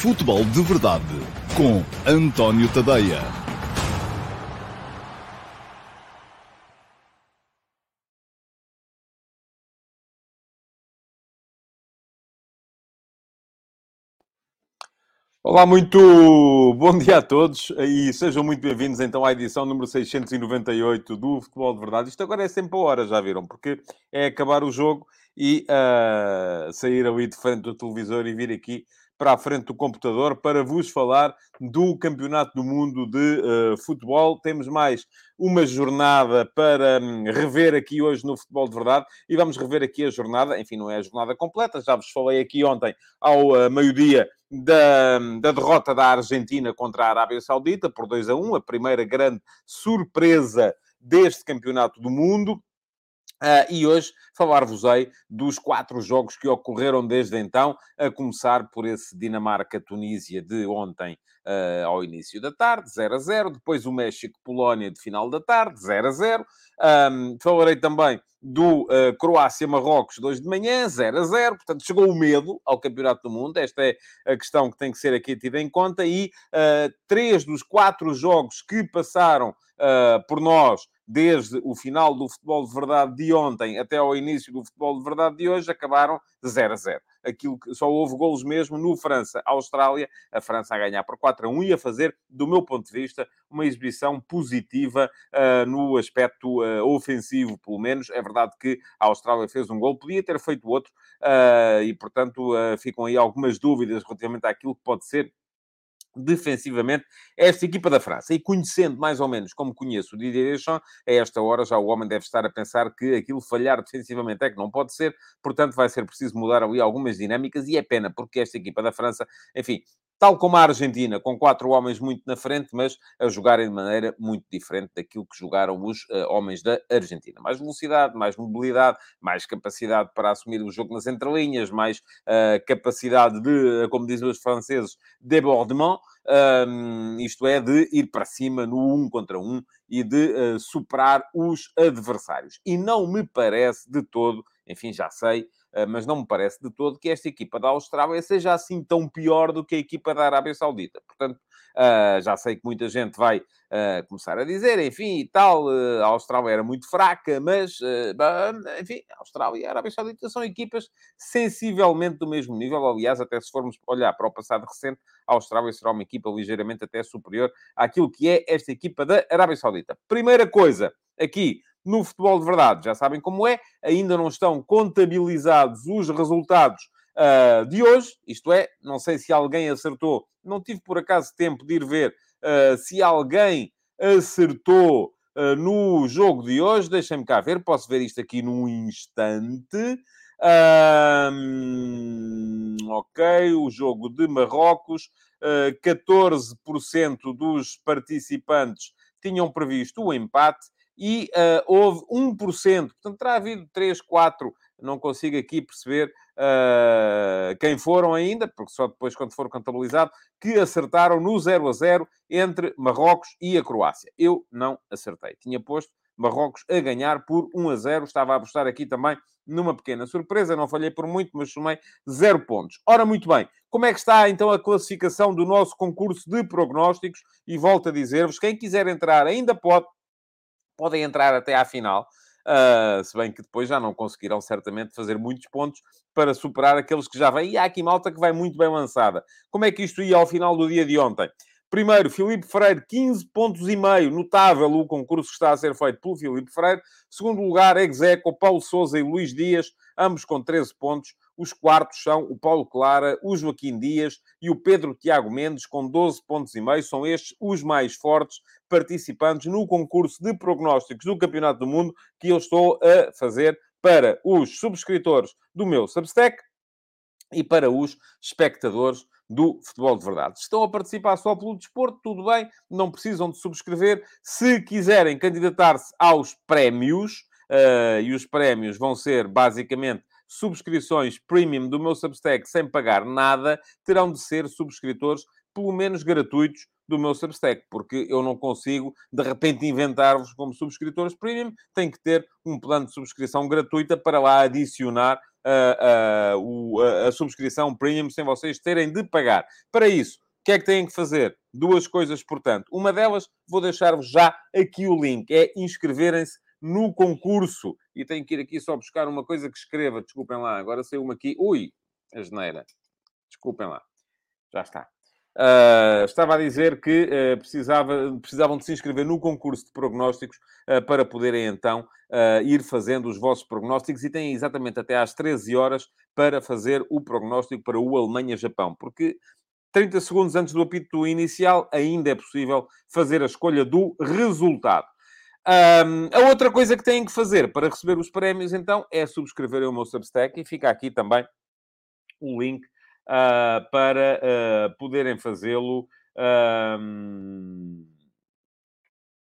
Futebol de Verdade com António Tadeia. Olá, muito bom dia a todos e sejam muito bem-vindos então à edição número 698 do Futebol de Verdade. Isto agora é sempre a hora, já viram? Porque é acabar o jogo e uh, sair ali de frente do televisor e vir aqui para a frente do computador para vos falar do Campeonato do Mundo de uh, Futebol. Temos mais uma jornada para um, rever aqui hoje no Futebol de Verdade e vamos rever aqui a jornada, enfim, não é a jornada completa, já vos falei aqui ontem ao uh, meio-dia da, da, derrota da Argentina contra a Arábia Saudita por 2 a 1, a primeira grande surpresa deste Campeonato do Mundo. Uh, e hoje falar-vos-ei dos quatro jogos que ocorreram desde então, a começar por esse Dinamarca-Tunísia de ontem uh, ao início da tarde, 0 a 0. Depois o México-Polónia de final da tarde, 0 a 0. Um, falarei também do uh, Croácia-Marrocos, 2 de manhã, 0 a 0. Portanto, chegou o medo ao Campeonato do Mundo. Esta é a questão que tem que ser aqui tida em conta. E três dos quatro jogos que passaram por nós desde o final do futebol de verdade de ontem até ao início do futebol de verdade de hoje, acabaram de 0 a 0. Aquilo que só houve golos mesmo no França-Austrália, a França a ganhar por 4 a 1 e a fazer, do meu ponto de vista, uma exibição positiva uh, no aspecto uh, ofensivo, pelo menos. É verdade que a Austrália fez um gol, podia ter feito outro, uh, e portanto ficam aí algumas dúvidas relativamente àquilo que pode ser defensivamente esta equipa da França. E conhecendo mais ou menos como conheço o Didier Deschamps, a esta hora já o homem deve estar a pensar que aquilo falhar defensivamente é que não pode ser, portanto vai ser preciso mudar ali algumas dinâmicas e é pena, porque esta equipa da França, enfim, tal como a Argentina, com quatro homens muito na frente, mas a jogarem de maneira muito diferente daquilo que jogaram os uh, homens da Argentina. Mais velocidade, mais mobilidade, mais capacidade para assumir o jogo nas entrelinhas, mais uh, capacidade de, como dizem os franceses, débordement, um, isto é, de ir para cima no um contra um e de uh, superar os adversários. E não me parece de todo, enfim, já sei, mas não me parece de todo que esta equipa da Austrália seja assim tão pior do que a equipa da Arábia Saudita. Portanto, Uh, já sei que muita gente vai uh, começar a dizer, enfim, e tal, a Austrália era muito fraca, mas, enfim, a Austrália e a Arábia Saudita são equipas sensivelmente do mesmo nível. Aliás, até se formos olhar para o passado recente, a Austrália será uma equipa ligeiramente até superior àquilo que é esta equipa da Arábia Saudita. Primeira coisa, aqui, no futebol de verdade, já sabem como é, ainda não estão contabilizados os resultados uh, de hoje. Isto é, não sei se alguém acertou, não tive por acaso tempo de ir ver uh, se alguém acertou uh, no jogo de hoje. Deixem-me cá ver, posso ver isto aqui num instante. Um, ok, o jogo de Marrocos, uh, 14% dos participantes tinham previsto o empate e uh, houve 1%, portanto terá havido 3, 4 não consigo aqui perceber uh, quem foram ainda, porque só depois, quando for contabilizado, que acertaram no 0 a 0 entre Marrocos e a Croácia. Eu não acertei. Tinha posto Marrocos a ganhar por 1 a 0. Estava a apostar aqui também numa pequena surpresa, não falhei por muito, mas somei 0 pontos. Ora, muito bem, como é que está então a classificação do nosso concurso de prognósticos? E volto a dizer-vos, quem quiser entrar ainda pode, podem entrar até à final. Uh, se bem que depois já não conseguirão certamente fazer muitos pontos para superar aqueles que já vêm. E há aqui malta que vai muito bem lançada. Como é que isto ia ao final do dia de ontem? Primeiro, Filipe Freire, 15 pontos e meio. Notável o concurso que está a ser feito pelo Filipe Freire. Segundo lugar, Execo, Paulo Souza e Luís Dias, ambos com 13 pontos. Os quartos são o Paulo Clara, o Joaquim Dias e o Pedro Tiago Mendes, com 12 pontos e meio. São estes os mais fortes participantes no concurso de prognósticos do Campeonato do Mundo que eu estou a fazer para os subscritores do meu Substack e para os espectadores do futebol de verdade. Estão a participar só pelo desporto, tudo bem, não precisam de subscrever. Se quiserem candidatar-se aos prémios, uh, e os prémios vão ser basicamente subscrições premium do meu Substack sem pagar nada, terão de ser subscritores pelo menos gratuitos do meu Substack, porque eu não consigo, de repente, inventar-vos como subscritores premium, tem que ter um plano de subscrição gratuita para lá adicionar uh, uh, a, a subscrição premium sem vocês terem de pagar. Para isso, o que é que têm que fazer? Duas coisas, portanto. Uma delas, vou deixar-vos já aqui o link, é inscreverem-se no concurso. E tenho que ir aqui só buscar uma coisa que escreva. Desculpem lá, agora saiu uma aqui. Ui, a geneira. Desculpem lá. Já está. Uh, estava a dizer que uh, precisava, precisavam de se inscrever no concurso de prognósticos uh, para poderem então ir fazendo os vossos prognósticos e têm exatamente até às 13 horas para fazer o prognóstico para o Alemanha-Japão, porque 30 segundos antes do apito inicial ainda é possível fazer a escolha do resultado. Um, a outra coisa que têm que fazer para receber os prémios, então, é subscrever o meu Substack e fica aqui também o link uh, para uh, poderem fazê-lo. Uh,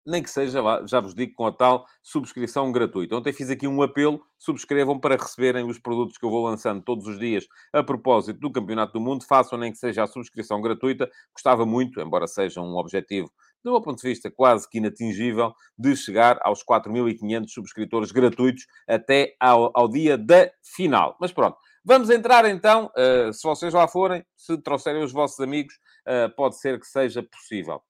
nem que seja, já vos digo, com a tal subscrição gratuita. Ontem fiz aqui um apelo, subscrevam para receberem os produtos que eu vou lançando todos os dias a propósito do Campeonato do Mundo. Façam nem que seja a subscrição gratuita. Gostava muito, embora seja um objetivo, do meu ponto de vista, quase que inatingível, de chegar aos 4.500 subscritores gratuitos até ao, ao dia da final. Mas pronto, Vamos entrar então, uh, se vocês lá forem, se trouxerem os vossos amigos, uh, pode ser que seja possível.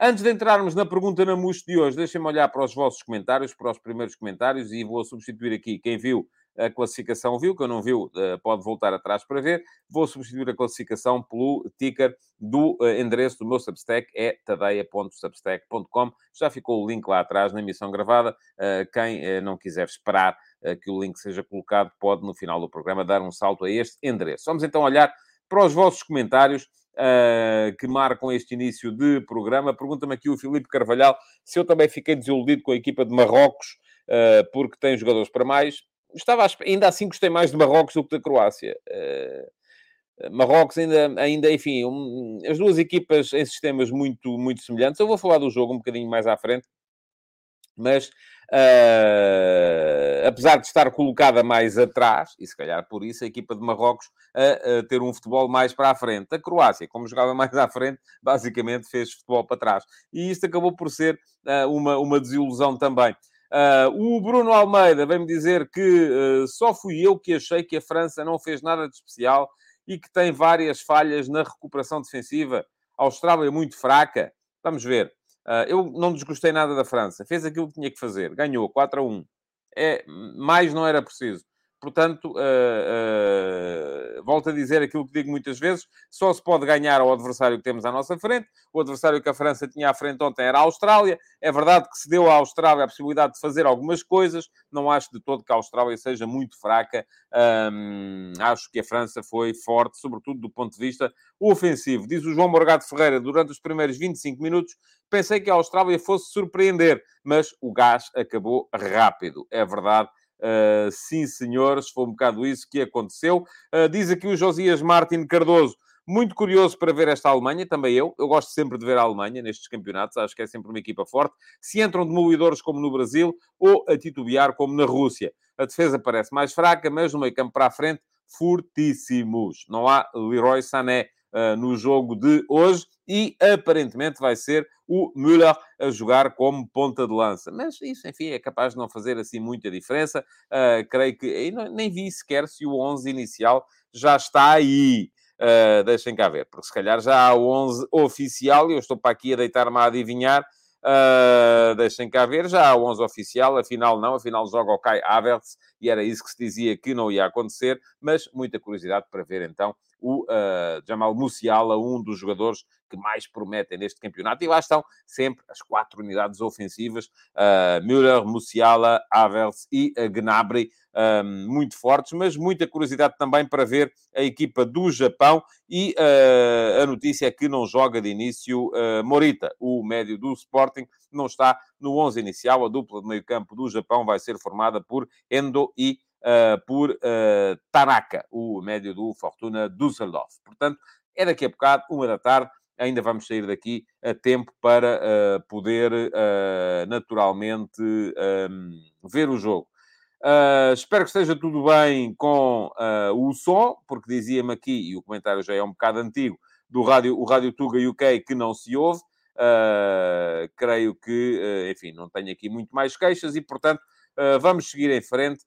Antes de entrarmos na pergunta na MUS de hoje, deixem-me olhar para os vossos comentários, para os primeiros comentários, e vou substituir aqui quem viu a classificação viu, quem não viu eh, pode voltar atrás para ver. Vou substituir a classificação pelo ticker do endereço do meu Substack, é tadeia.substack.com. Já ficou o link lá atrás na emissão gravada. Quem não quiser esperar eh, que o link seja colocado, pode no final do programa dar um salto a este endereço. Vamos então olhar para os vossos comentários. Uh, que marcam este início de programa. Pergunta-me aqui o Filipe Carvalhal se eu também fiquei desiludido com a equipa de Marrocos, uh, porque tem jogadores para mais. Estava ainda assim gostei mais de Marrocos do que da Croácia. Uh, Marrocos ainda, ainda enfim, um, as duas equipas em sistemas muito, muito semelhantes. Eu vou falar do jogo um bocadinho mais à frente, mas Uh, apesar de estar colocada mais atrás, e se calhar por isso a equipa de Marrocos a, a, ter um futebol mais para a frente. A Croácia, como jogava mais à frente, basicamente fez futebol para trás. E isto acabou por ser uh, uma, uma desilusão também. Uh, o Bruno Almeida vem-me dizer que só fui eu que achei que a França não fez nada de especial e que tem várias falhas na recuperação defensiva. A Austrália é muito fraca. Vamos ver. Uh, eu não desgostei nada da França. Fez aquilo que tinha que fazer. Ganhou 4 a 1. É, mais não era preciso. Portanto, uh, uh, volto a dizer aquilo que digo muitas vezes: só se pode ganhar ao adversário que temos à nossa frente. O adversário que a França tinha à frente ontem era a Austrália. É verdade que se deu à Austrália a possibilidade de fazer algumas coisas. Não acho de todo que a Austrália seja muito fraca. Um, acho que a França foi forte, sobretudo do ponto de vista ofensivo. Diz o João Morgado Ferreira, durante os primeiros 25 minutos, pensei que a Austrália fosse surpreender, mas o gás acabou rápido. É verdade Uh, sim, senhores, foi um bocado isso que aconteceu. Uh, diz aqui o Josias Martin Cardoso. Muito curioso para ver esta Alemanha, também eu. Eu gosto sempre de ver a Alemanha nestes campeonatos, acho que é sempre uma equipa forte. Se entram demolidores como no Brasil ou a titubear como na Rússia. A defesa parece mais fraca, mas no meio campo para a frente, fortíssimos. Não há Leroy Sané uh, no jogo de hoje e aparentemente vai ser o Müller a jogar como ponta de lança. Mas isso, enfim, é capaz de não fazer assim muita diferença. Uh, creio que nem vi sequer se o 11 inicial já está aí. Uh, deixem cá ver, porque se calhar já há o 11 oficial e eu estou para aqui a deitar-me a adivinhar. Uh, deixem cá ver, já há o 11 oficial, afinal não, afinal joga o Kai Havertz e era isso que se dizia que não ia acontecer, mas muita curiosidade para ver então o uh, Jamal Musiala, um dos jogadores que mais prometem neste campeonato. E lá estão sempre as quatro unidades ofensivas: uh, Müller, Musiala, Havertz e uh, Gnabry, uh, muito fortes, mas muita curiosidade também para ver a equipa do Japão. E uh, a notícia é que não joga de início Morita, o médio do Sporting, não está no 11 inicial. A dupla de meio-campo do Japão vai ser formada por Endo e uh, por uh, Tanaka, o médio do Fortuna Düsseldorf. Portanto, é daqui a bocado, uma da tarde, ainda vamos sair daqui a tempo para uh, poder naturalmente um, ehm, ver o jogo. Uh, espero que esteja tudo bem com uh, o som, porque dizia-me aqui, e o comentário já é um bocado antigo, do rádio, o Rádio Tuga UK que não se ouve. Uh, creio que, enfim, não tenho aqui muito mais queixas e, portanto, vamos seguir em frente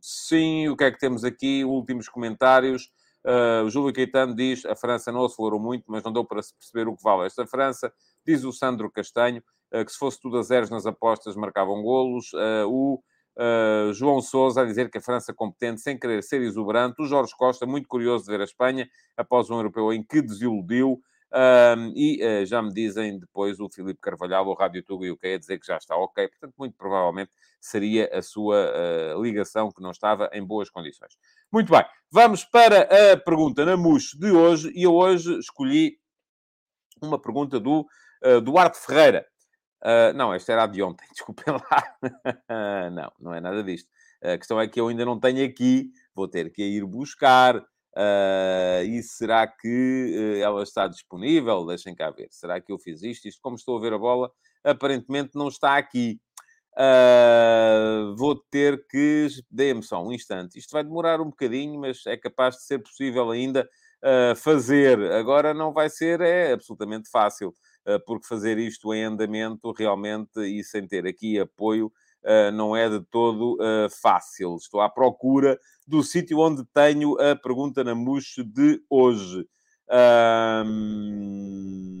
sim, o que é que temos aqui? Últimos comentários. Uh, o Júlio Caetano diz, a França não acelerou muito, mas não deu para se perceber o que vale esta França. Diz o Sandro Castanho, uh, que se fosse tudo a zeros nas apostas, marcavam golos. Uh, o João Sousa a dizer que a França competente, sem querer ser exuberante. O Jorge Costa, muito curioso de ver a Espanha, após um europeu em que desiludiu. Uh, e uh, já me dizem depois o Filipe Carvalhal, o Rádio Tuga e o que é dizer que já está ok. Portanto, muito provavelmente seria a sua ligação que não estava em boas condições. Muito bem, vamos para a pergunta na MUS de hoje. E eu hoje escolhi uma pergunta do Duarte Ferreira. Uh, não, esta era a de ontem, desculpem lá. não, não é nada disto. A questão é que eu ainda não tenho aqui, vou ter que ir buscar. Uh, e será que uh, ela está disponível? Deixem cá ver. Será que eu fiz isto? Isto, como estou a ver a bola, aparentemente não está aqui. Uh, vou ter que. Dê-me só um instante. Isto vai demorar um bocadinho, mas é capaz de ser possível ainda fazer. Agora não vai ser, é absolutamente fácil. Porque fazer isto em andamento realmente e sem ter aqui apoio não é de todo eh, fácil. Estou à procura do sítio onde tenho a pergunta na mousse de hoje.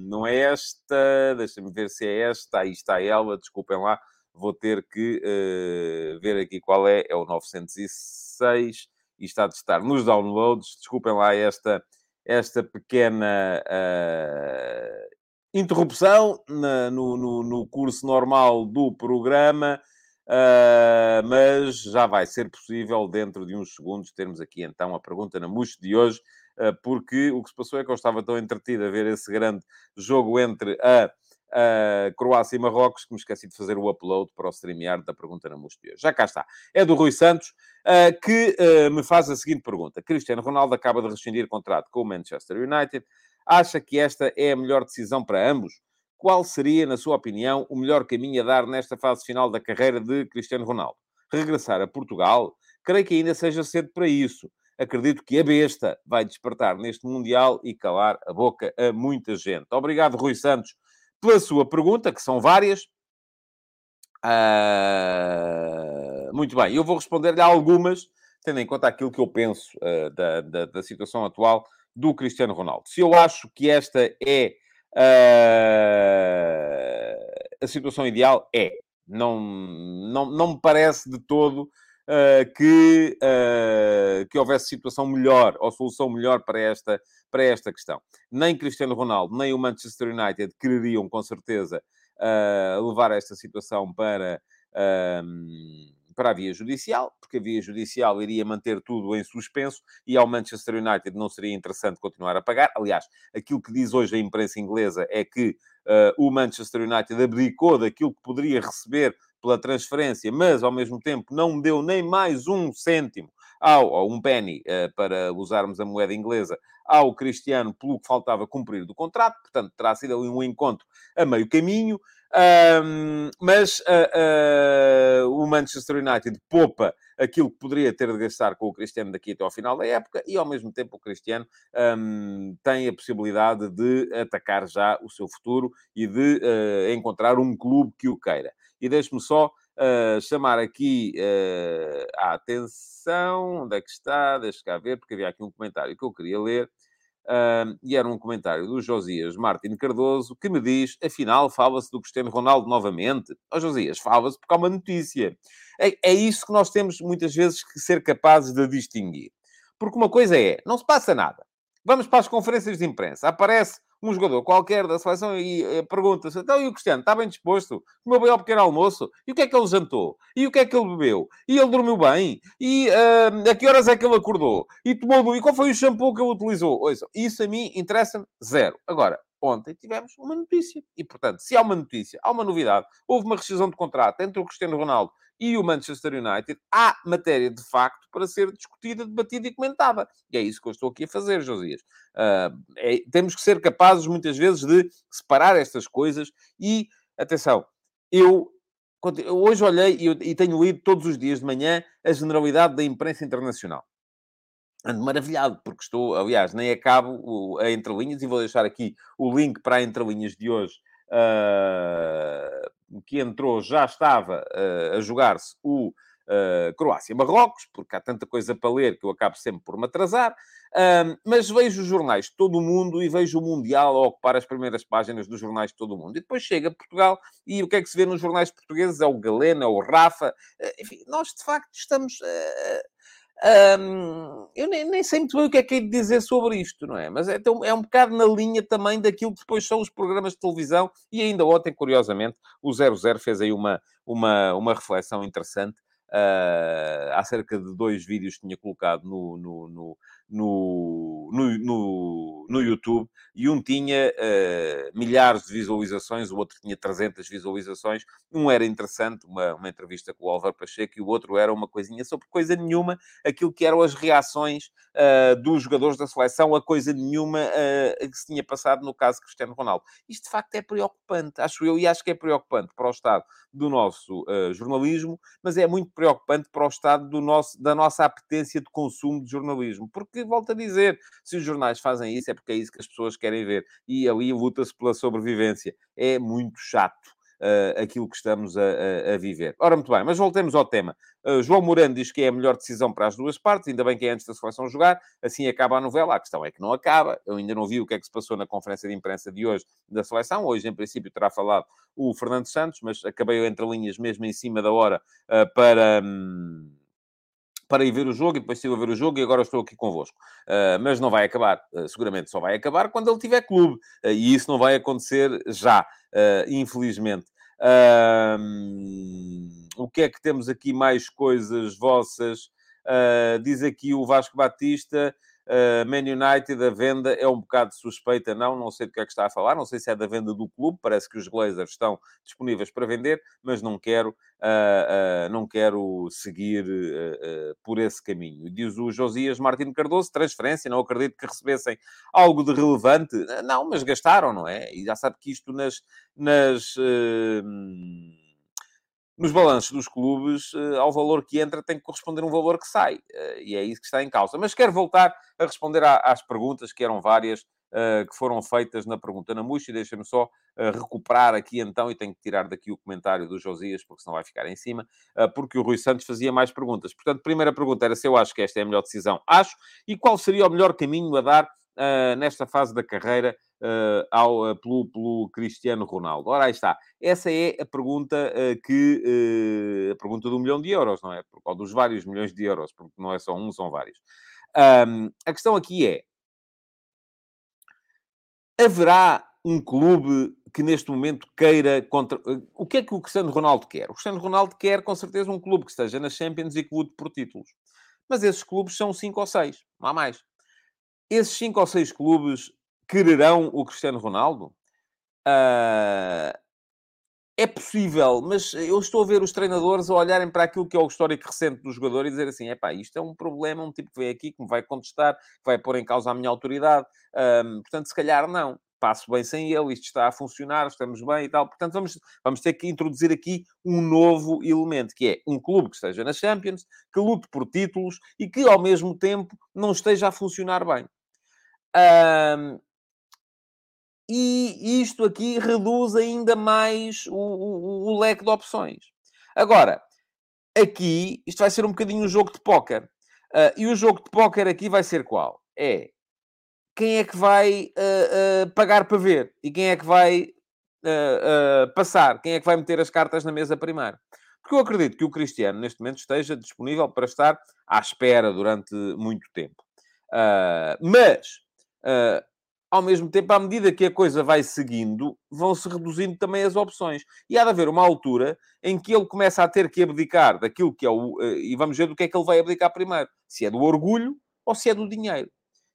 Não é esta, deixa-me ver se é esta, aí está ela, desculpem lá, vou ter que uh, ver aqui qual é, é o 906 e está de estar nos downloads, desculpem lá esta, esta pequena uh, interrupção na, no, no, no, curso normal do programa, uh, mas já vai ser possível, dentro de uns segundos, termos aqui então a pergunta na mousse de hoje, uh, porque o que se passou é que eu estava tão entretido a ver esse grande jogo entre a, Croácia e Marrocos que me esqueci de fazer o upload para o streamear da pergunta na hoje. Já cá está. É do Rui Santos, uh, que me faz a seguinte pergunta. Cristiano Ronaldo acaba de rescindir contrato com o Manchester United Acha que esta é a melhor decisão para ambos? Qual seria, na sua opinião, o melhor caminho a dar nesta fase final da carreira de Cristiano Ronaldo? Regressar a Portugal? Creio que ainda seja cedo para isso. Acredito que a besta vai despertar neste Mundial e calar a boca a muita gente. Obrigado, Rui Santos, pela sua pergunta, que são várias. Uh... Muito bem, eu vou responder-lhe algumas, tendo em conta aquilo que eu penso uh, da, da, da situação atual do Cristiano Ronaldo. Se eu acho que esta é uh, a situação ideal, é. Não, não, não me parece de todo uh, que, uh, que houvesse situação melhor ou solução melhor para esta, para esta questão. Nem Cristiano Ronaldo, nem o Manchester United quereriam, com certeza, levar esta situação para para a via judicial, porque a via judicial iria manter tudo em suspenso e ao Manchester United não seria interessante continuar a pagar. Aliás, aquilo que diz hoje a imprensa inglesa é que uh, o Manchester United abdicou daquilo que poderia receber pela transferência, mas ao mesmo tempo não deu nem mais um cêntimo ao, ou um penny, uh, para usarmos a moeda inglesa, ao Cristiano pelo que faltava cumprir do contrato. Portanto, terá sido ali um encontro a meio caminho. Um, mas uh, uh, o Manchester United poupa aquilo que poderia ter de gastar com o Cristiano daqui até ao final da época e, ao mesmo tempo, o Cristiano um, tem a possibilidade de atacar já o seu futuro e de uh, encontrar um clube que o queira. E deixe-me só chamar aqui a atenção. Onde é que está? Deixa cá ver, porque havia aqui um comentário que eu queria ler. Uh, e era um comentário do Josias Martin Cardoso que me diz: afinal, fala-se do Cristiano Ronaldo novamente. Ó oh, Josias, fala-se porque há uma notícia. É, é isso que nós temos muitas vezes que ser capazes de distinguir. Porque uma coisa é, não se passa nada. Vamos para as conferências de imprensa. Aparece um jogador qualquer da seleção e uh, pergunta-se: então, e o Cristiano está bem disposto? Comeu bem ao pequeno almoço? E o que é que ele jantou? E o que é que ele bebeu? E ele dormiu bem? E uh, a que horas é que ele acordou? E tomou E qual foi o shampoo que ele utilizou? Ouça, isso a mim interessa-me zero. Agora, ontem tivemos uma notícia. E, portanto, se há uma notícia, há uma novidade, houve uma rescisão de contrato entre o Cristiano Ronaldo e o Manchester United, há matéria de facto para ser discutida, debatida e comentada. E é isso que eu estou aqui a fazer, Josias. Uh, é, temos que ser capazes, muitas vezes, de separar estas coisas e, atenção, eu hoje olhei e, tenho lido todos os dias de manhã a generalidade da imprensa internacional. Ando maravilhado, porque estou, aliás, nem acabo a entrelinhas e vou deixar aqui o link para a entrelinhas de hoje uh, que entrou já estava uh, a jogar-se o uh, Croácia-Marrocos, porque há tanta coisa para ler que eu acabo sempre por me atrasar. Mas vejo os jornais de todo o mundo e vejo o Mundial a ocupar as primeiras páginas dos jornais de todo o mundo. E depois chega Portugal e o que é que se vê nos jornais portugueses? É o Galena, é o Rafa. Uh, enfim, nós de facto estamos. Uh, eu nem, nem, sei muito bem o que é que é de dizer sobre isto, não é? Mas é, é um bocado na linha também daquilo que depois são os programas de televisão. E ainda ontem, curiosamente, o 00 fez aí uma, uma, uma reflexão interessante uh, acerca de dois vídeos que tinha colocado no, no, no, no, no, YouTube e um tinha uh, milhares de visualizações, o outro tinha 300 visualizações. Um era interessante, uma, uma entrevista com o Álvaro Pacheco, e o outro era uma coisinha sobre coisa nenhuma, aquilo que eram as reações uh, dos jogadores da seleção a coisa nenhuma uh, que se tinha passado no caso Cristiano Ronaldo. Isto de facto é preocupante, acho eu, e acho que é preocupante para o estado do nosso jornalismo, mas é muito preocupante para o estado do nosso, da nossa apetência de consumo de jornalismo, porque volto a dizer, se os jornais fazem isso é porque é isso que as pessoas querem ver. E ali luta-se pela sobrevivência. É muito chato. Uh, aquilo que estamos a, a, a, viver. Ora, muito bem, mas voltemos ao tema. Uh, João Morando diz que é a melhor decisão para as duas partes, ainda bem que é antes da seleção jogar, assim acaba a novela. A questão é que não acaba. Eu ainda não vi o que é que se passou na conferência de imprensa de hoje da seleção. Hoje, em princípio, terá falado o Fernando Santos, mas acabei entre linhas mesmo em cima da hora uh, para. Hum para ir ver o jogo e depois estive a ver o jogo e agora estou aqui convosco. Uh, mas não vai acabar. Uh, seguramente só vai acabar quando ele tiver clube. Uh, e isso não vai acontecer já, infelizmente. o que é que temos aqui mais coisas vossas? diz aqui o Vasco Batista. Uh, Man United, a venda é um bocado suspeita, não, não sei do que é que está a falar, não sei se é da venda do clube, parece que os Glazers estão disponíveis para vender, mas não quero, uh, uh, não quero seguir por esse caminho. Diz o Josias Martins Cardoso, transferência, não acredito que recebessem algo de relevante. Não, mas gastaram, não é? E já sabe que isto nas... nas nos balanços dos clubes, uh, ao valor que entra tem que corresponder um valor que sai. Uh, e é isso que está em causa. Mas quero voltar a responder às perguntas, que eram várias, uh, que foram feitas na pergunta na Muxa. E deixa-me só recuperar aqui então, e tenho que tirar daqui o comentário do Josias, porque senão vai ficar em cima, porque o Rui Santos fazia mais perguntas. Portanto, primeira pergunta era se eu acho que esta é a melhor decisão. Acho. E qual seria o melhor caminho a dar nesta fase da carreira uh, ao, uh, pelo, pelo, Cristiano Ronaldo? Ora, aí está. Essa é a pergunta uh, que... a pergunta do milhão de euros, não é? Ou dos vários milhões de euros, porque não é só um, são vários. Um, a questão aqui é... Haverá um clube que neste momento queira contra... O que é que o Cristiano Ronaldo quer? O Cristiano Ronaldo quer, com certeza, um clube que esteja nas Champions e que lute por títulos. Mas esses clubes são cinco ou seis, não há mais. Esses cinco ou seis clubes quererão o Cristiano Ronaldo? Uh, é possível, mas eu estou a ver os treinadores a olharem para aquilo que é o histórico recente do jogador e dizer assim: é pá, isto é um problema, um tipo que vem aqui, que me vai contestar, que vai pôr em causa a minha autoridade. Portanto, se calhar não. Passo bem sem ele, isto está a funcionar, estamos bem e tal. Portanto, vamos, vamos ter que introduzir aqui um novo elemento, que é um clube que esteja na Champions, que lute por títulos e que, ao mesmo tempo, não esteja a funcionar bem. Um, e isto aqui reduz ainda mais o, o, o, leque de opções. Agora, aqui, isto vai ser um bocadinho um jogo de póquer. Uh, e o jogo de póquer aqui vai ser qual? É quem é que vai uh, uh, pagar para ver? E quem é que vai passar? Quem é que vai meter as cartas na mesa primeiro? Porque eu acredito que o Cristiano, neste momento, esteja disponível para estar à espera durante muito tempo. mas ao mesmo tempo, à medida que a coisa vai seguindo, vão-se reduzindo também as opções. E há de haver uma altura em que ele começa a ter que abdicar daquilo que é o. Eh, e vamos ver do que é que ele vai abdicar primeiro: se é do orgulho ou se é do dinheiro.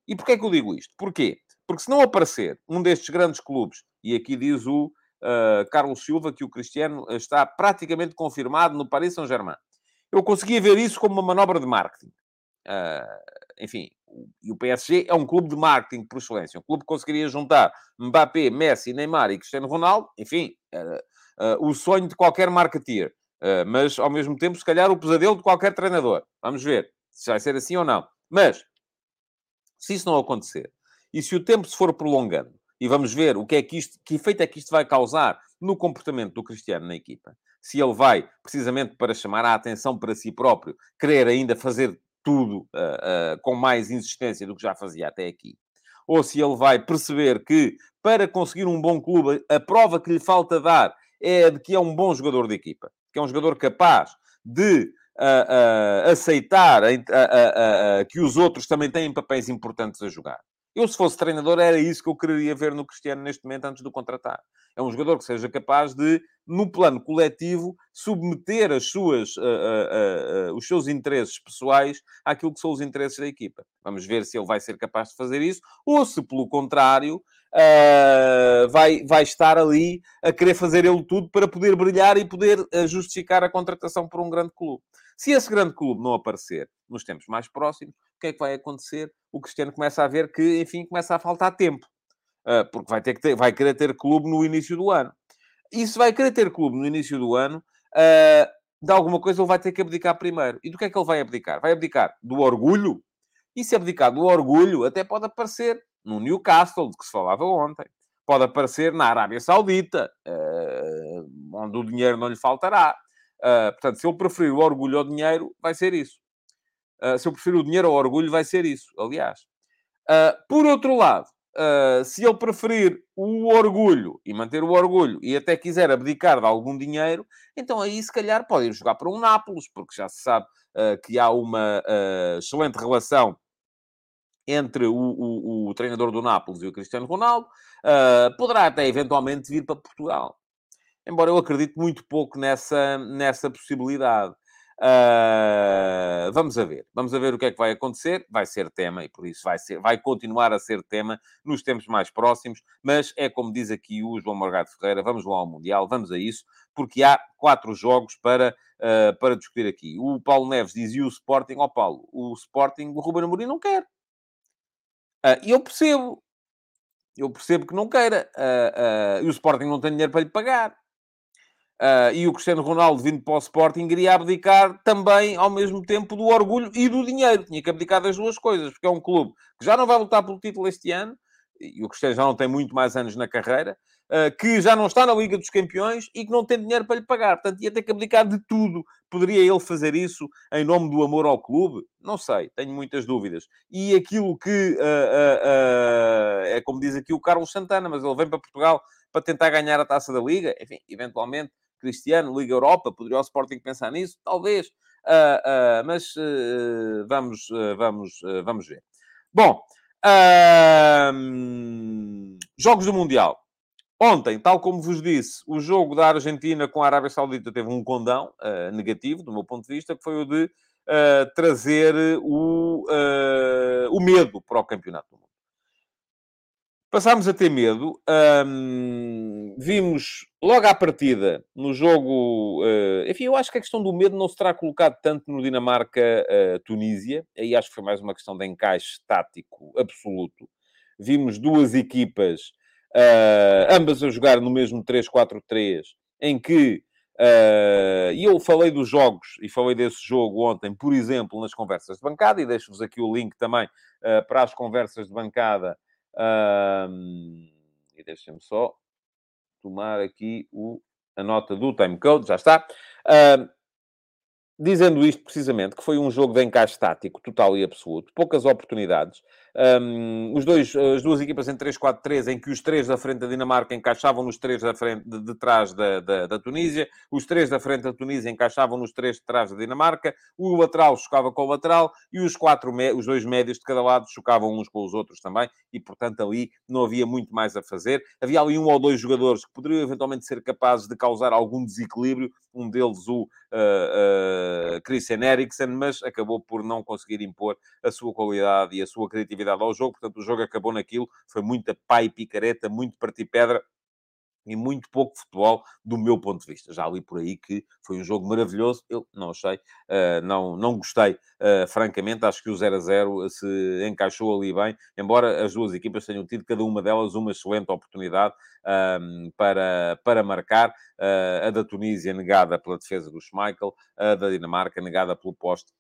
E porquê é que eu digo isto? Porquê? Porque se não aparecer um destes grandes clubes, e aqui diz o uh, Carlos Silva que o Cristiano está praticamente confirmado no Paris Saint-Germain, eu conseguia ver isso como uma manobra de marketing. Uh, enfim, e o PSG é um clube de marketing por excelência. Um clube que conseguiria juntar Mbappé, Messi, Neymar e Cristiano Ronaldo. Enfim, era uh, o sonho de qualquer marketeer. Uh, mas, ao mesmo tempo, se calhar, o pesadelo de qualquer treinador. Vamos ver se vai ser assim ou não. Mas, se isso não acontecer, e se o tempo se for prolongando, e vamos ver o que é que isto, que efeito é que isto vai causar no comportamento do Cristiano na equipa. Se ele vai, precisamente para chamar a atenção para si próprio, querer ainda fazer tudo uh, uh, com mais insistência do que já fazia até aqui. Ou se ele vai perceber que, para conseguir um bom clube, a prova que lhe falta dar é de que é um bom jogador de equipa, que é um jogador capaz de uh, aceitar que os outros também têm papéis importantes a jogar. Eu, se fosse treinador, era isso que eu queria ver no Cristiano neste momento, antes de o contratar. É um jogador que seja capaz de, no plano coletivo, submeter as suas, uh, uh, uh, os seus interesses pessoais àquilo que são os interesses da equipa. Vamos ver se ele vai ser capaz de fazer isso, ou se, pelo contrário, vai, vai estar ali a querer fazer ele tudo para poder brilhar e poder justificar a contratação por um grande clube. Se esse grande clube não aparecer nos tempos mais próximos, que é que vai acontecer? O Cristiano começa a ver que, enfim, começa a faltar tempo. Uh, porque vai, ter que ter, vai querer ter clube no início do ano. E se vai querer ter clube no início do ano, uh, de alguma coisa ele vai ter que abdicar primeiro. E do que é que ele vai abdicar? Vai abdicar do orgulho? E se abdicar do orgulho, até pode aparecer no Newcastle, de que se falava ontem. Pode aparecer na Arábia Saudita, uh, onde o dinheiro não lhe faltará. Uh, portanto, se eu preferir o orgulho ao dinheiro, vai ser isso. Uh, se eu preferir o dinheiro ao orgulho, vai ser isso, aliás. Uh, por outro lado, se ele preferir o orgulho e manter o orgulho e até quiser abdicar de algum dinheiro, então aí se calhar pode ir jogar para um Nápoles, porque já se sabe que há uma excelente relação entre o, o, o, treinador do Nápoles e o Cristiano Ronaldo. poderá até eventualmente vir para Portugal embora eu acredite muito pouco nessa, nessa possibilidade. Uh, vamos a ver, vamos a ver o que é que vai acontecer. Vai ser tema e por isso vai, ser, vai continuar a ser tema nos tempos mais próximos. Mas é como diz aqui o João Morgado Ferreira: vamos lá ao Mundial, vamos a isso, porque há quatro jogos para, uh, para discutir aqui. O Paulo Neves dizia o Sporting, ó oh, Paulo, o Sporting, o Ruben Amorim não quer. Uh, e eu percebo, eu percebo que não queira. e o Sporting não tem dinheiro para lhe pagar. Uh, e o Cristiano Ronaldo, vindo para o Sporting, iria abdicar também, ao mesmo tempo, do orgulho e do dinheiro. Tinha que abdicar das duas coisas, porque é um clube que já não vai lutar pelo título este ano, e o Cristiano já não tem muito mais anos na carreira, uh, que já não está na Liga dos Campeões e que não tem dinheiro para lhe pagar. Portanto, ia ter que abdicar de tudo. Poderia ele fazer isso em nome do amor ao clube? Não sei, tenho muitas dúvidas. E aquilo que uh, é como diz aqui o Carlos Santana, mas ele vem para Portugal para tentar ganhar a taça da Liga, enfim, eventualmente Cristiano, Liga Europa, poderia o Sporting pensar nisso? Talvez, uh, uh, mas uh, vamos, vamos, vamos ver. Bom, jogos do Mundial. Ontem, tal como vos disse, o jogo da Argentina com a Arábia Saudita teve um condão negativo, do meu ponto de vista, que foi o de trazer o, o medo para o Campeonato do Mundo. Passámos a ter medo. Um, vimos logo à partida, no jogo... Uh, enfim, eu acho que a questão do medo não se terá colocado tanto no Dinamarca-Tunísia. Uh, Aí acho que foi mais uma questão de encaixe tático absoluto. Vimos duas equipas, uh, ambas a jogar no mesmo 3-4-3, em que... E eu falei dos jogos, e falei desse jogo ontem, por exemplo, nas conversas de bancada, e deixo-vos aqui o link também para as conversas de bancada um, e deixem-me só tomar aqui o, a nota do timecode, já está. Dizendo isto precisamente, que foi um jogo de encaixe tático total e absoluto, poucas oportunidades, um, os dois, as duas equipas em 3-4-3, em que os três da frente da Dinamarca encaixavam nos três da frente, de, de trás da, da, da, Tunísia, os três da frente da Tunísia encaixavam nos três de trás da Dinamarca, o lateral chocava com o lateral e os, quatro, os dois médios de cada lado chocavam uns com os outros também, e portanto ali não havia muito mais a fazer. Havia ali um ou dois jogadores que poderiam eventualmente ser capazes de causar algum desequilíbrio, um deles o uh, uh, Christian Eriksen, mas acabou por não conseguir impor a sua qualidade e a sua criatividade ao jogo, portanto o jogo acabou naquilo, foi muita pai picareta, muito partir pedra e muito pouco futebol do meu ponto de vista. Já li por aí que foi um jogo maravilhoso, eu não achei, uh, não, não gostei, uh, francamente, acho que o 0 a 0 se encaixou ali bem, embora as duas equipas tenham tido, cada uma delas, uma excelente oportunidade uh, para, para marcar, uh, a da Tunísia negada pela defesa do Schmeichel, a da Dinamarca negada pelo poste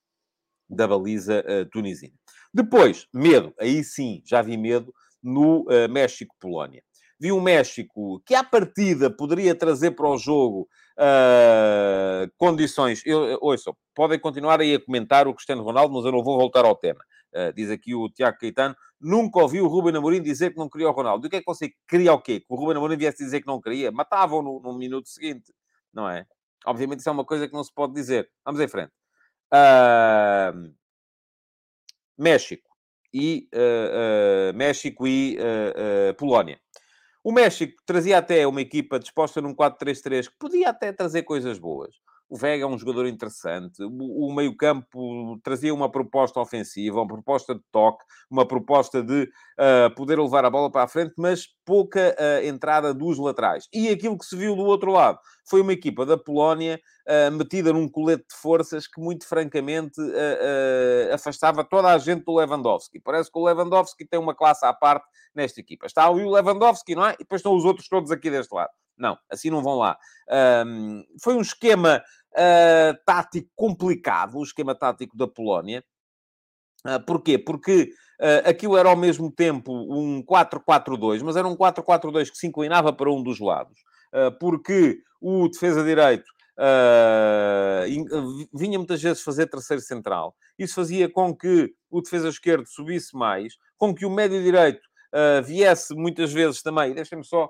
da baliza tunisina. Depois, medo. Aí sim, já vi medo no uh, México-Polónia. vi um México que, à partida, poderia trazer para o jogo uh, condições. Eu, ouçam, podem continuar aí a comentar o Cristiano Ronaldo, mas eu não vou voltar ao tema. Uh, diz aqui o Tiago Caetano, nunca ouvi o Ruben Amorim dizer que não queria o Ronaldo. E o que é que você queria o quê? Que o Ruben Amorim viesse dizer que não queria? Matavam no, no minuto seguinte, não é? Obviamente isso é uma coisa que não se pode dizer. Vamos em frente. Uh, México e uh, uh, México e Polónia. O México trazia até uma equipa disposta num 4-3-3 que podia até trazer coisas boas. O Vega é um jogador interessante. O, meio-campo trazia uma proposta ofensiva, uma proposta de toque, uma proposta de uh, poder levar a bola para a frente, mas pouca uh, entrada dos laterais. E aquilo que se viu do outro lado foi uma equipa da Polónia uh, metida num colete de forças que, muito francamente, afastava toda a gente do Lewandowski. Parece que o Lewandowski tem uma classe à parte nesta equipa. Está ali o Lewandowski, não é? E depois estão os outros todos aqui deste lado. Não, assim não vão lá. Um, foi um esquema uh, tático complicado, o esquema tático da Polónia. Uh, porquê? Porque uh, aquilo era ao mesmo tempo um 4-4-2, mas era um 4-4-2 que se inclinava para um dos lados. Uh, porque o defesa direito vinha muitas vezes fazer terceiro central. Isso fazia com que o defesa esquerdo subisse mais, com que o médio direito viesse muitas vezes também. Deixem-me só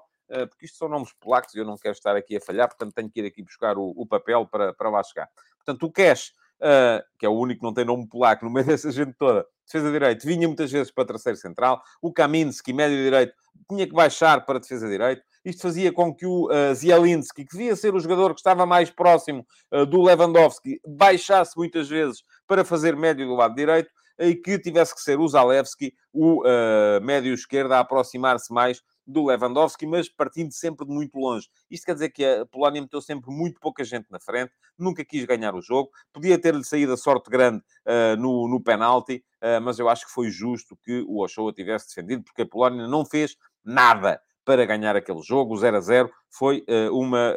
porque isto são nomes polacos e eu não quero estar aqui a falhar, portanto tenho que ir aqui buscar o, o papel para, para lá chegar. Portanto, o Cash, uh, que é o único que não tem nome polaco no meio dessa gente toda, defesa direito, vinha muitas vezes para terceiro central. O Kaminski, médio direito, tinha que baixar para defesa direito. Isto fazia com que o uh, Zielinski, que devia ser o jogador que estava mais próximo uh, do Lewandowski, baixasse muitas vezes para fazer médio do lado direito e que tivesse que ser o Zalewski, o uh, médio esquerdo, a aproximar-se mais do Lewandowski, mas partindo sempre de muito longe. Isto quer dizer que a Polónia meteu sempre muito pouca gente na frente, nunca quis ganhar o jogo, podia ter-lhe saído a sorte grande uh, no, no penalti, uh, mas eu acho que foi justo que o Ochoa tivesse defendido, porque a Polónia não fez nada para ganhar aquele jogo. O 0 a 0 foi, uh, uma,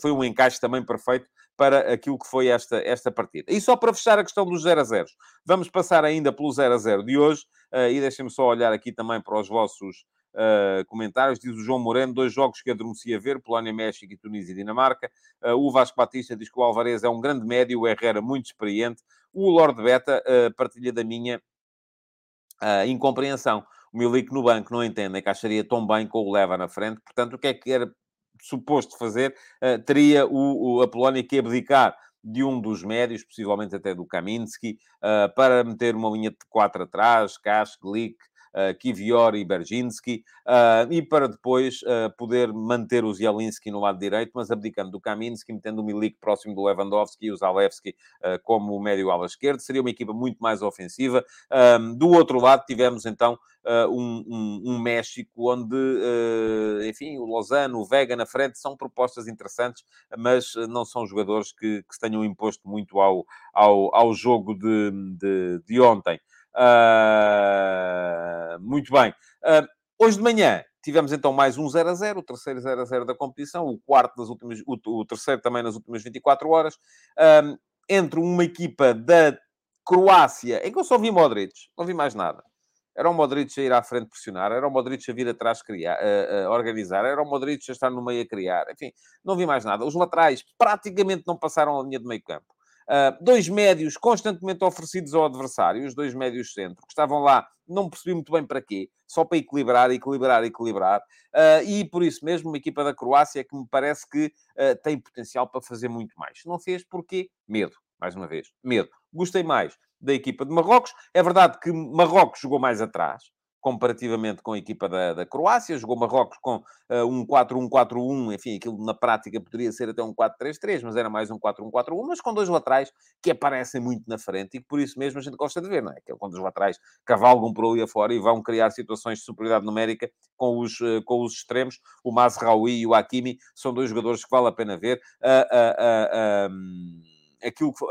foi um encaixe também perfeito para aquilo que foi esta, esta partida. E só para fechar a questão dos 0 a 0, vamos passar ainda pelo 0 a 0 de hoje, e deixem-me só olhar aqui também para os vossos uh, comentários. Diz o João Moreno, dois jogos que adormeci a ver, Polónia, México e Tunísia e Dinamarca. Uh, o Vasco Batista diz que o Alvarez é um grande médio, o Herrera muito experiente. O Lord Beta uh, partilha da minha incompreensão. O Milik no banco não entende, que acharia tão bem com o Leva na frente. Portanto, o que é que era suposto fazer? teria o, o, a Polónia que abdicar de um dos médios, possivelmente até do Kaminski, para meter uma linha de quatro atrás, Kash, Glick, Kivior e Berginski, e para depois poder manter o Zielinski no lado direito, mas abdicando do Kaminski, metendo o Milik próximo do Lewandowski e o Zalewski como médio ala esquerdo. Seria uma equipa muito mais ofensiva. do outro lado, tivemos então um, um, um, México onde, enfim, o Lozano, o Vega na frente são propostas interessantes, mas não são jogadores que, que se tenham imposto muito ao, ao, ao jogo de, de, de ontem. Uh, muito bem. Uh, hoje de manhã tivemos então mais um 0 a 0, o terceiro 0 a 0 da competição, o quarto das últimas, o, o terceiro também nas últimas 24 horas, um, entre uma equipa da Croácia, em que eu só vi Modric, não vi mais nada. Era o Modric a ir à frente pressionar, era o Modric a vir atrás criar, a, a organizar, era o Modric a estar no meio a criar, enfim, não vi mais nada. Os laterais praticamente não passaram a linha de meio campo. Uh, dois médios constantemente oferecidos ao adversário, os dois médios centro, que estavam lá, não percebi muito bem para quê, só para equilibrar, equilibrar, equilibrar. Uh, e por isso mesmo, uma equipa da Croácia que me parece que uh, tem potencial para fazer muito mais. Não fez porque medo, mais uma vez, medo. Gostei mais da equipa de Marrocos. É verdade que Marrocos jogou mais atrás, comparativamente com a equipa da, da Croácia. Jogou Marrocos com uh, um 4-1-4-1, enfim, aquilo na prática poderia ser até um 4-3-3, mas era mais um 4-1-4-1, mas com dois laterais que aparecem muito na frente e que por isso mesmo a gente gosta de ver, não é? Que é quando os laterais cavalgam por ali afora e vão criar situações de superioridade numérica com os, uh, com os extremos. O Mazraoui e o Hakimi são dois jogadores que vale a pena ver. Uh, um, aquilo que,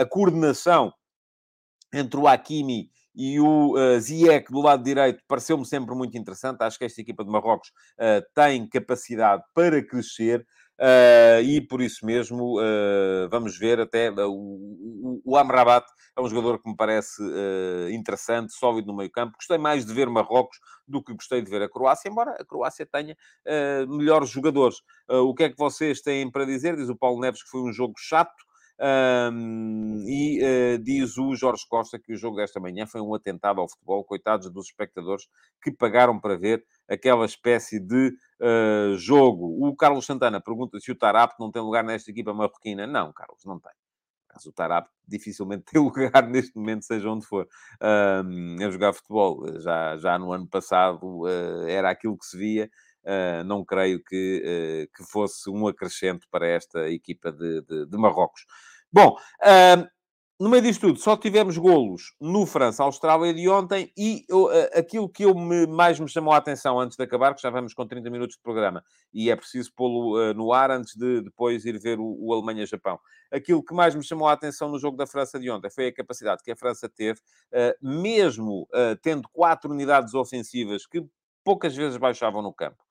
a, coordenação entre o Hakimi e o uh, Ziyech do lado direito pareceu-me sempre muito interessante. Acho que esta equipa de Marrocos uh, tem capacidade para crescer. Uh, e por isso mesmo uh, vamos ver até uh, o, o, Amrabat é um jogador que me parece interessante, sólido no meio campo. Gostei mais de ver Marrocos do que gostei de ver a Croácia, embora a Croácia tenha melhores jogadores. o que é que vocês têm para dizer? Diz o Paulo Neves que foi um jogo chato. Um, e uh, diz o Jorge Costa que o jogo desta manhã foi um atentado ao futebol, coitados dos espectadores que pagaram para ver aquela espécie de uh, jogo. O Carlos Santana pergunta se o Tarap não tem lugar nesta equipa marroquina. Não, Carlos, não tem. Mas o Tarap dificilmente tem lugar neste momento, seja onde for, uh, a jogar futebol. Já, já no ano passado uh, era aquilo que se via. Uh, não creio que, uh, que fosse um acrescento para esta equipa de, de, de Marrocos. Bom, uh, no meio disto tudo, só tivemos golos no França-Austrália de ontem e aquilo que eu me, mais me chamou a atenção antes de acabar, que já vamos com 30 minutos de programa e é preciso pô-lo no ar antes de depois ir ver o, o Alemanha-Japão. Aquilo que mais me chamou a atenção no jogo da França de ontem foi a capacidade que a França teve, mesmo tendo quatro unidades ofensivas que poucas vezes baixavam no campo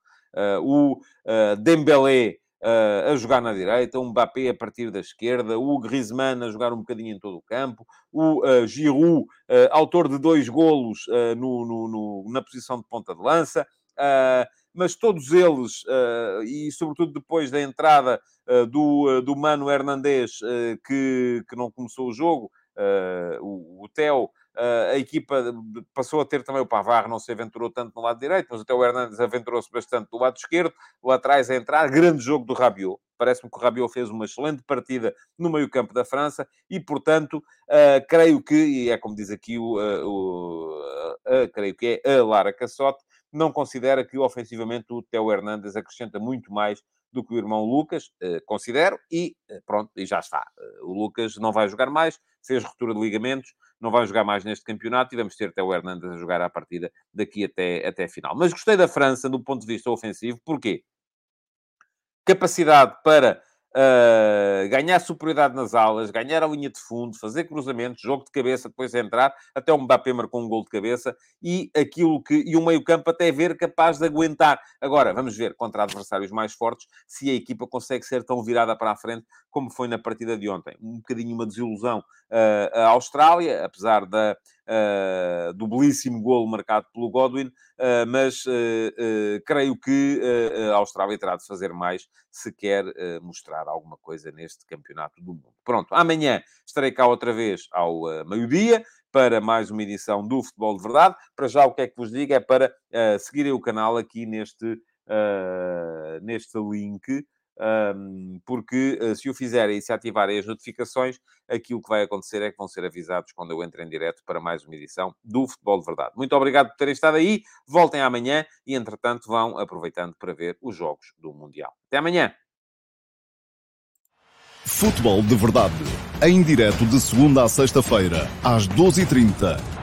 o uh, Dembélé uh, a jogar na direita, o Mbappé a partir da esquerda, o Griezmann a jogar um bocadinho em todo o campo, o uh, Giroud, autor de dois golos no, no, no, na posição de ponta de lança, mas todos eles, e sobretudo depois da entrada do, do Mano Hernandez, que, que não começou o jogo, o, o Theo a equipa passou a ter também o Pavar, não se aventurou tanto no lado direito, mas até o Hernandes aventurou-se bastante do lado esquerdo, lá atrás a entrar, grande jogo do Rabiot. Parece-me que o Rabiot fez uma excelente partida no meio-campo da França e, portanto, uh, creio que, e é como diz aqui o, uh, o creio que é a Lara Cassote, não considera que ofensivamente o Theo Hernandes acrescenta muito mais do que o irmão Lucas, considero, e pronto, e já está. o Lucas não vai jogar mais, fez ruptura de ligamentos, não vai jogar mais neste campeonato e vamos ter até o Hernandes a jogar à partida daqui até, até a final. Mas gostei da França do ponto de vista ofensivo, porquê? Capacidade para uh, ganhar superioridade nas aulas, ganhar a linha de fundo, fazer cruzamentos, jogo de cabeça, depois entrar, até o Mbappé marcou um gol de cabeça, e aquilo que, e o meio campo até ver capaz de aguentar. Agora, vamos ver, contra adversários mais fortes, se a equipa consegue ser tão virada para a frente como foi na partida de ontem. Um bocadinho uma desilusão uh, a Austrália, apesar da, uh, do belíssimo golo marcado pelo Godwin, uh, mas creio que a Austrália terá de fazer mais se quer mostrar alguma coisa neste campeonato do mundo. Pronto, amanhã estarei cá outra vez ao meio-dia para mais uma edição do Futebol de Verdade. Para já, o que é que vos digo é para seguirem o canal aqui neste, neste link porque uh, se o fizerem e se ativarem as notificações, aquilo que vai acontecer é que vão ser avisados quando eu entro em direto para mais uma edição do Futebol de Verdade. Muito obrigado por terem estado aí, voltem amanhã e, entretanto, vão aproveitando para ver os jogos do Mundial. Até amanhã! Futebol de Verdade, em direto de segunda a sexta-feira, às 12h30